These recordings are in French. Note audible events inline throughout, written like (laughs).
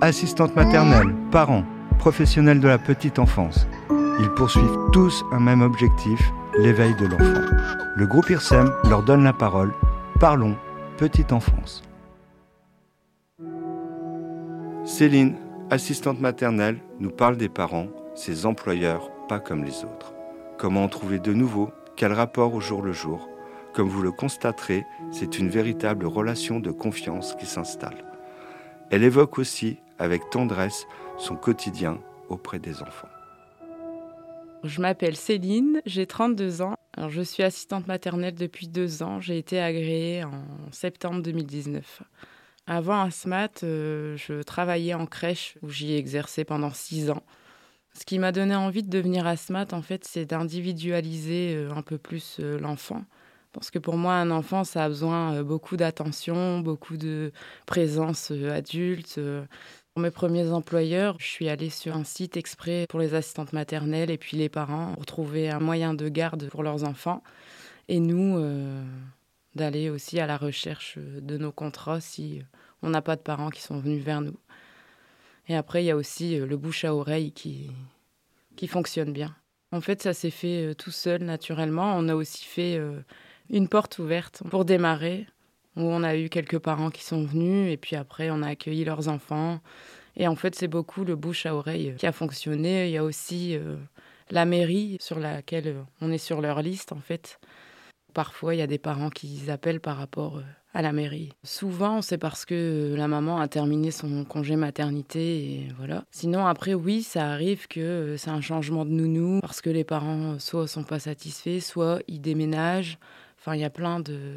Assistantes maternelles, parents, professionnels de la petite enfance, ils poursuivent tous un même objectif, l'éveil de l'enfant. Le groupe IRSEM leur donne la parole. Parlons petite enfance. Céline, assistante maternelle, nous parle des parents, ses employeurs, pas comme les autres. Comment en trouver de nouveaux? Quel rapport au jour le jour? Comme vous le constaterez, c'est une véritable relation de confiance qui s'installe. Elle évoque aussi, avec tendresse, son quotidien auprès des enfants. Je m'appelle Céline, j'ai 32 ans. Alors, je suis assistante maternelle depuis deux ans. J'ai été agréée en septembre 2019. Avant Asmat, euh, je travaillais en crèche où j'y ai exercé pendant six ans. Ce qui m'a donné envie de devenir asthmat, en fait, c'est d'individualiser euh, un peu plus euh, l'enfant. Parce que pour moi, un enfant, ça a besoin beaucoup d'attention, beaucoup de présence adulte. Pour mes premiers employeurs, je suis allée sur un site exprès pour les assistantes maternelles et puis les parents pour trouver un moyen de garde pour leurs enfants. Et nous, d'aller aussi à la recherche de nos contrats si on n'a pas de parents qui sont venus vers nous. Et après, il y a aussi euh, le bouche à oreille qui, qui fonctionne bien. En fait, ça s'est fait euh, tout seul, naturellement. On a aussi fait euh, une porte ouverte pour démarrer, où on a eu quelques parents qui sont venus, et puis après, on a accueilli leurs enfants. Et en fait, c'est beaucoup le bouche à oreille qui a fonctionné. Il y a aussi la mairie sur laquelle on est sur leur liste, en fait. Parfois, il y a des parents qui appellent par rapport à la mairie. Souvent, c'est parce que la maman a terminé son congé maternité et voilà. Sinon, après, oui, ça arrive que c'est un changement de nounou parce que les parents soit sont pas satisfaits, soit ils déménagent. Enfin, il y a plein de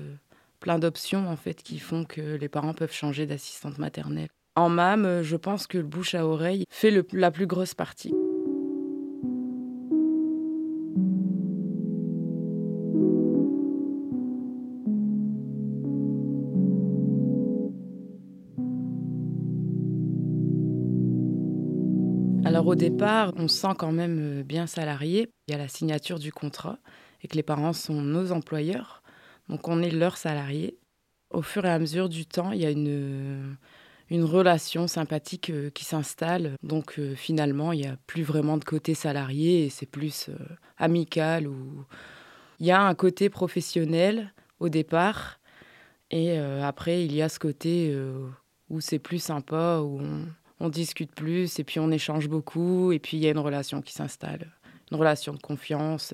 plein d'options en fait qui font que les parents peuvent changer d'assistante maternelle. En MAM, je pense que le bouche à oreille fait la plus grosse partie. Alors au départ, on se sent quand même euh, bien salarié. Il y a la signature du contrat et que les parents sont nos employeurs. Donc on est leurs salariés. Au fur et à mesure du temps, il y a une, une relation sympathique euh, qui s'installe. Donc euh, finalement, il n'y a plus vraiment de côté salarié et c'est plus amical. Ou... Il y a un côté professionnel au départ et après, il y a ce côté où c'est plus sympa, où on discute plus et puis on échange beaucoup et puis il y a une relation qui s'installe, une relation de confiance.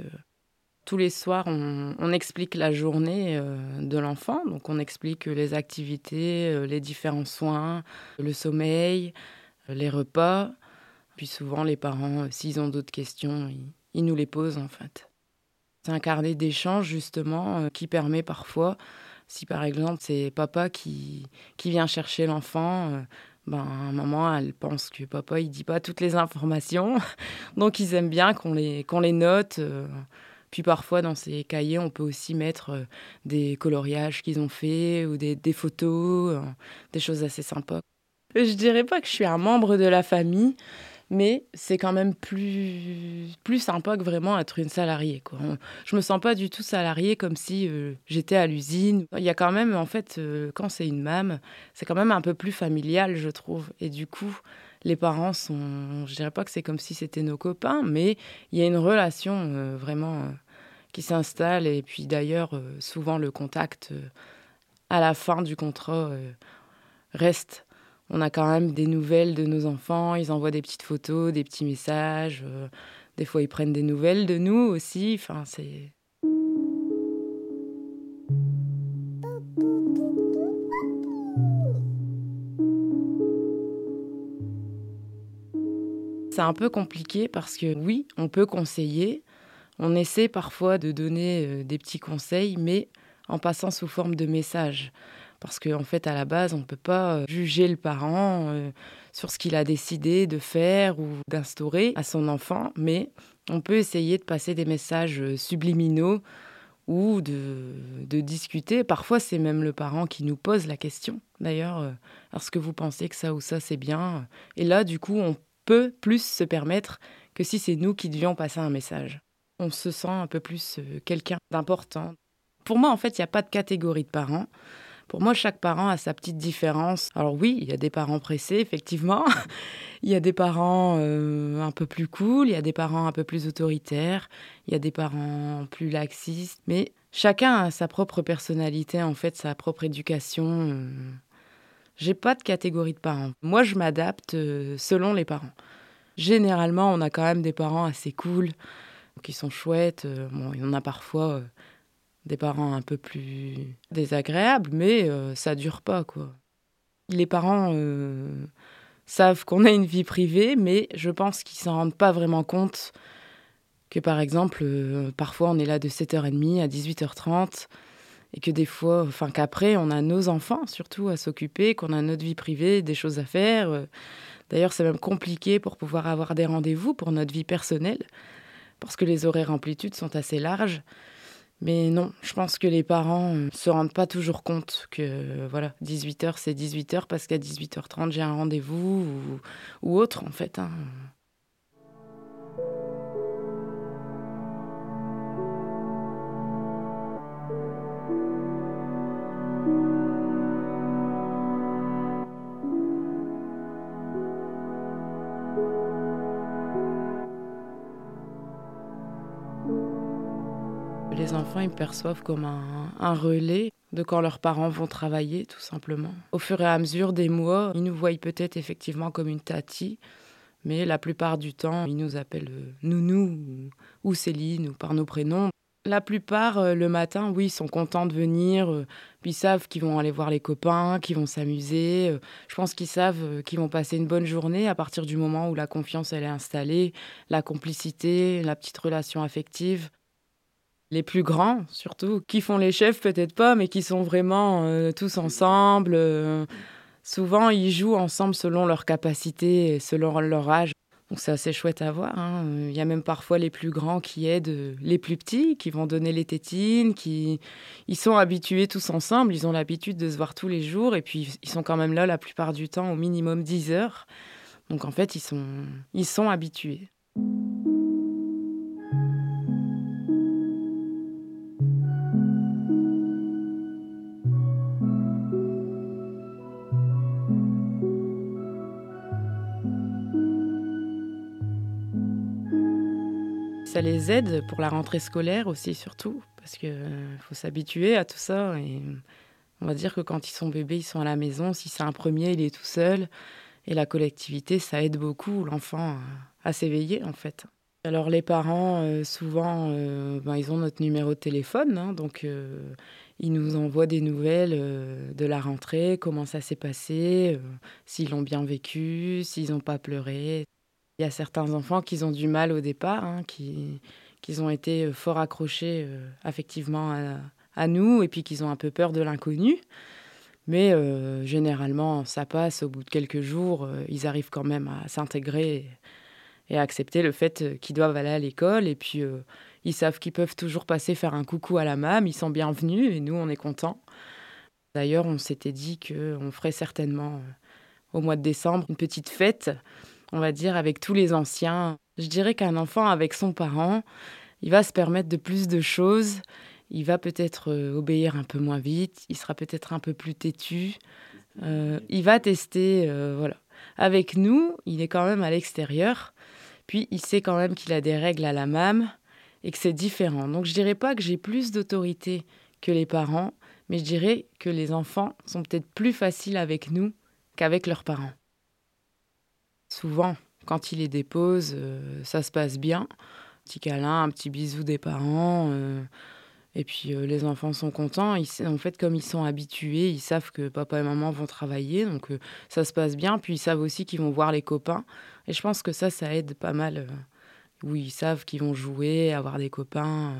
Euh. Tous les soirs, on, explique la journée euh, de l'enfant, donc on explique les activités, euh, les différents soins, le sommeil, les repas. Puis souvent, les parents, s'ils ont d'autres questions, ils, nous les posent en fait. C'est un carnet d'échange justement qui permet parfois, si par exemple c'est papa qui, qui vient chercher l'enfant, ben, maman, elle pense que papa, il dit pas toutes les informations. (laughs) Donc, ils aiment bien qu'on les, qu'on les note. Puis parfois, dans ces cahiers, on peut aussi mettre euh, des coloriages qu'ils ont fait ou des, des photos, euh, des choses assez sympas. Je dirais pas que je suis un membre de la famille, mais c'est quand même plus, plus sympa que vraiment être une salariée. Quoi. Je me sens pas du tout salariée comme si euh, j'étais à l'usine. Il y a quand même, en fait, quand c'est une mame, c'est quand même un peu plus familial, je trouve. Et du coup, les parents sont, je dirais pas que c'est comme si c'était nos copains, mais il y a une relation euh, vraiment qui s'installe. Et puis d'ailleurs, souvent le contact à la fin du contrat reste on a quand même des nouvelles de nos enfants, ils envoient des petites photos, des petits messages, euh, des fois ils prennent des nouvelles de nous aussi, enfin c'est C'est un peu compliqué parce que oui, on peut conseiller, on essaie parfois de donner euh, des petits conseils, mais en passant sous forme de messages. Parce qu'en en fait, à la base, on ne peut pas euh, juger le parent euh, sur ce qu'il a décidé de faire ou d'instaurer à son enfant, mais on peut essayer de passer des messages subliminaux ou de, de discuter. Parfois, c'est même le parent qui nous pose la question. D'ailleurs, est-ce que vous pensez que ça ou ça, c'est bien? Et là, du coup, on peut plus se permettre que si c'est nous qui devions passer un message. On se sent un peu plus quelqu'un d'important. Pour moi, en fait, il n'y a pas de catégorie de parents Pour moi, chaque parent a sa petite différence. Alors oui, il y a des parents pressés, effectivement. (laughs) il y a des parents euh, un peu plus cool, il y a des parents un peu plus autoritaires, il y a des parents plus laxistes. Mais chacun a sa propre personnalité, en fait, sa propre éducation. Euh. J'ai pas de catégorie de parents. Moi, je m'adapte euh, selon les parents. Généralement, on a quand même des parents assez cool, qui sont chouettes. Bon, il y en a parfois des parents un peu plus désagréables, mais euh, ça dure pas, quoi. Les parents euh, savent qu'on a une vie privée, mais je pense qu'ils s'en rendent pas vraiment compte que, par exemple, euh, parfois on est là de 7h30 à 18h30 et que des fois, enfin qu'après, on a nos enfants surtout à s'occuper, qu'on a notre vie privée, des choses à faire. D'ailleurs, c'est même compliqué pour pouvoir avoir des rendez-vous pour notre vie personnelle, parce que les horaires amplitudes sont assez larges. Mais non, je pense que les parents ne se rendent pas toujours compte que voilà, 18h c'est 18h parce qu'à 18h30 j'ai un rendez-vous ou, ou, autre en fait. Hein. Les enfants, ils perçoivent comme un, relais de quand leurs parents vont travailler, tout simplement. Au fur et à mesure des mois, ils nous voient peut-être effectivement comme une tati, mais la plupart du temps, ils nous appellent euh, Nounou ou, Céline ou par nos prénoms. La plupart, euh, le matin, oui, sont contents de venir, euh, puis ils savent qu'ils vont aller voir les copains, qu'ils vont s'amuser. Je pense qu'ils savent qu'ils vont passer une bonne journée à partir du moment où la confiance elle est installée, la complicité, la petite relation affective les plus grands surtout, qui font les chefs peut-être pas, mais qui sont vraiment euh, tous ensemble. Euh, souvent, ils jouent ensemble selon leur capacité et selon leur âge. Donc c'est assez chouette à voir. Hein. Il y a même parfois les plus grands qui aident les plus petits, qui vont donner les tétines, qui ils sont habitués tous ensemble, ils ont l'habitude de se voir tous les jours et puis ils sont quand même là la plupart du temps au minimum 10 heures. Donc en fait, ils sont ils sont habitués. Ça les aide pour la rentrée scolaire aussi, surtout, parce qu'il euh, faut s'habituer à tout ça. Et on va dire que quand ils sont bébés, ils sont à la maison. Si c'est un premier, il est tout seul. Et la collectivité, ça aide beaucoup l'enfant à, s'éveiller, en fait. Alors les parents, euh, souvent, euh, ben, ils ont notre numéro de téléphone, hein, donc ils nous envoient des nouvelles de la rentrée, comment ça s'est passé, s'ils l'ont bien vécu, s'ils n'ont pas pleuré. Il y a certains enfants qui ont du mal au départ, hein, qui, ont été euh, fort accrochés euh, affectivement à, nous et puis qu'ils ont un peu peur de l'inconnu. Mais euh, généralement, ça passe. Au bout de quelques jours, ils arrivent quand même à s'intégrer et, à accepter le fait qu'ils doivent aller à l'école. Et puis, ils savent qu'ils peuvent toujours passer faire un coucou à la mam. Ils sont bienvenus et nous, on est contents. D'ailleurs, on s'était dit qu'on ferait certainement au mois de décembre une petite fête on va dire, avec tous les anciens. Je dirais qu'un enfant avec son parent, il va se permettre de plus de choses. Il va peut-être euh, obéir un peu moins vite. Il sera peut-être un peu plus têtu. Euh, il va tester, euh, voilà. Avec nous, il est quand même à l'extérieur. Puis il sait quand même qu'il a des règles à la MAM et que c'est différent. Donc je dirais pas que j'ai plus d'autorité que les parents, mais je dirais que les enfants sont peut-être plus faciles avec nous qu'avec leurs parents. Souvent, quand il les dépose, euh, ça se passe bien. Un petit câlin, un petit bisou des parents. Euh, et puis euh, les enfants sont contents. en fait, comme ils sont habitués, ils savent que papa et maman vont travailler. Donc ça se passe bien. Puis ils savent aussi qu'ils vont voir les copains. Et je pense que ça, ça aide pas mal. oui, ils savent qu'ils vont jouer, avoir des copains.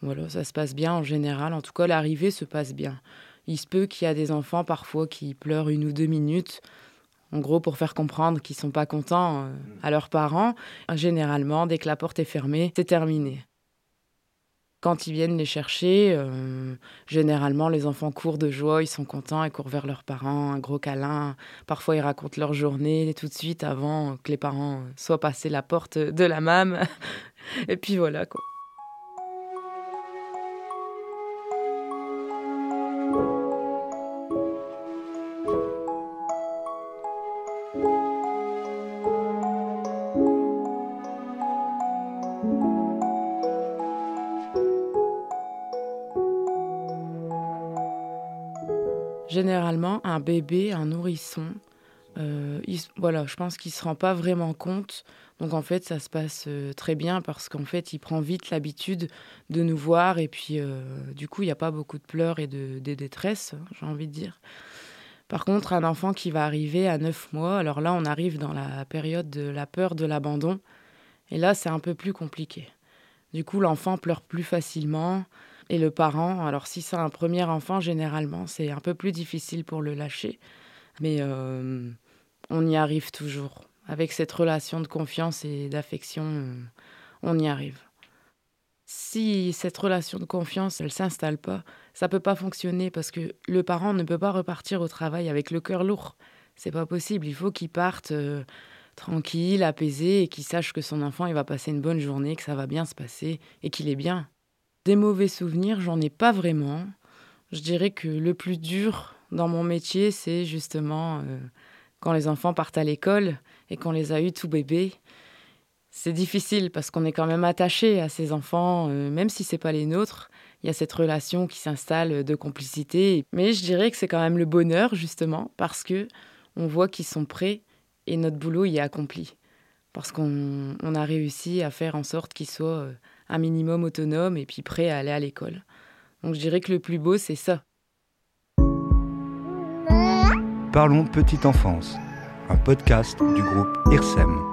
voilà, ça se passe bien en général. En tout cas, l'arrivée se passe bien. Il se peut qu'il y a des enfants parfois qui pleurent une ou deux minutes. En gros, pour faire comprendre qu'ils sont pas contents euh, à leurs parents, généralement, dès que la porte est fermée, c'est terminé. Quand ils viennent les chercher, euh, généralement, les enfants courent de joie, ils sont contents, ils courent vers leurs parents, un gros câlin. Parfois, ils racontent leur journée tout de suite avant que les parents soient passés la porte de la mam. (laughs) Et puis voilà, quoi. Généralement, un bébé, un nourrisson, euh, voilà, je pense qu'il ne se rend pas vraiment compte. Donc en fait, ça se passe euh, très bien parce qu'en fait, il prend vite l'habitude de nous voir et puis euh, du coup, il n'y a pas beaucoup de pleurs et de, de détresse, j'ai envie de dire. Par contre, un enfant qui va arriver à 9 mois, alors là, on arrive dans la période de la peur de l'abandon. Et là, c'est un peu plus compliqué. Du coup, l'enfant pleure plus facilement. Et le parent, alors si c'est un premier enfant, généralement, c'est un peu plus difficile pour le lâcher. Mais euh, on y arrive toujours. Avec cette relation de confiance et d'affection, euh, on y arrive. Si cette relation de confiance, elle s'installe pas, ça peut pas fonctionner parce que le parent ne peut pas repartir au travail avec le cœur lourd. C'est pas possible. Il faut qu'il parte euh, tranquille, apaisé et qu'il sache que son enfant il va passer une bonne journée, que ça va bien se passer et qu'il est bien. Des mauvais souvenirs, j'en ai pas vraiment. Je dirais que le plus dur dans mon métier, c'est justement euh, quand les enfants partent à l'école et qu'on les a eus tout bébés. C'est difficile parce qu'on est quand même attaché à ces enfants, euh, même si c'est pas les nôtres. Il y a cette relation qui s'installe de complicité. Mais je dirais que c'est quand même le bonheur justement parce que on voit qu'ils sont prêts et notre boulot y est accompli. Parce qu'on a réussi à faire en sorte qu'ils soient euh, un minimum autonome et puis prêt à aller à l'école. Donc je dirais que le plus beau, c'est ça. Parlons Petite Enfance, un podcast du groupe IRSEM.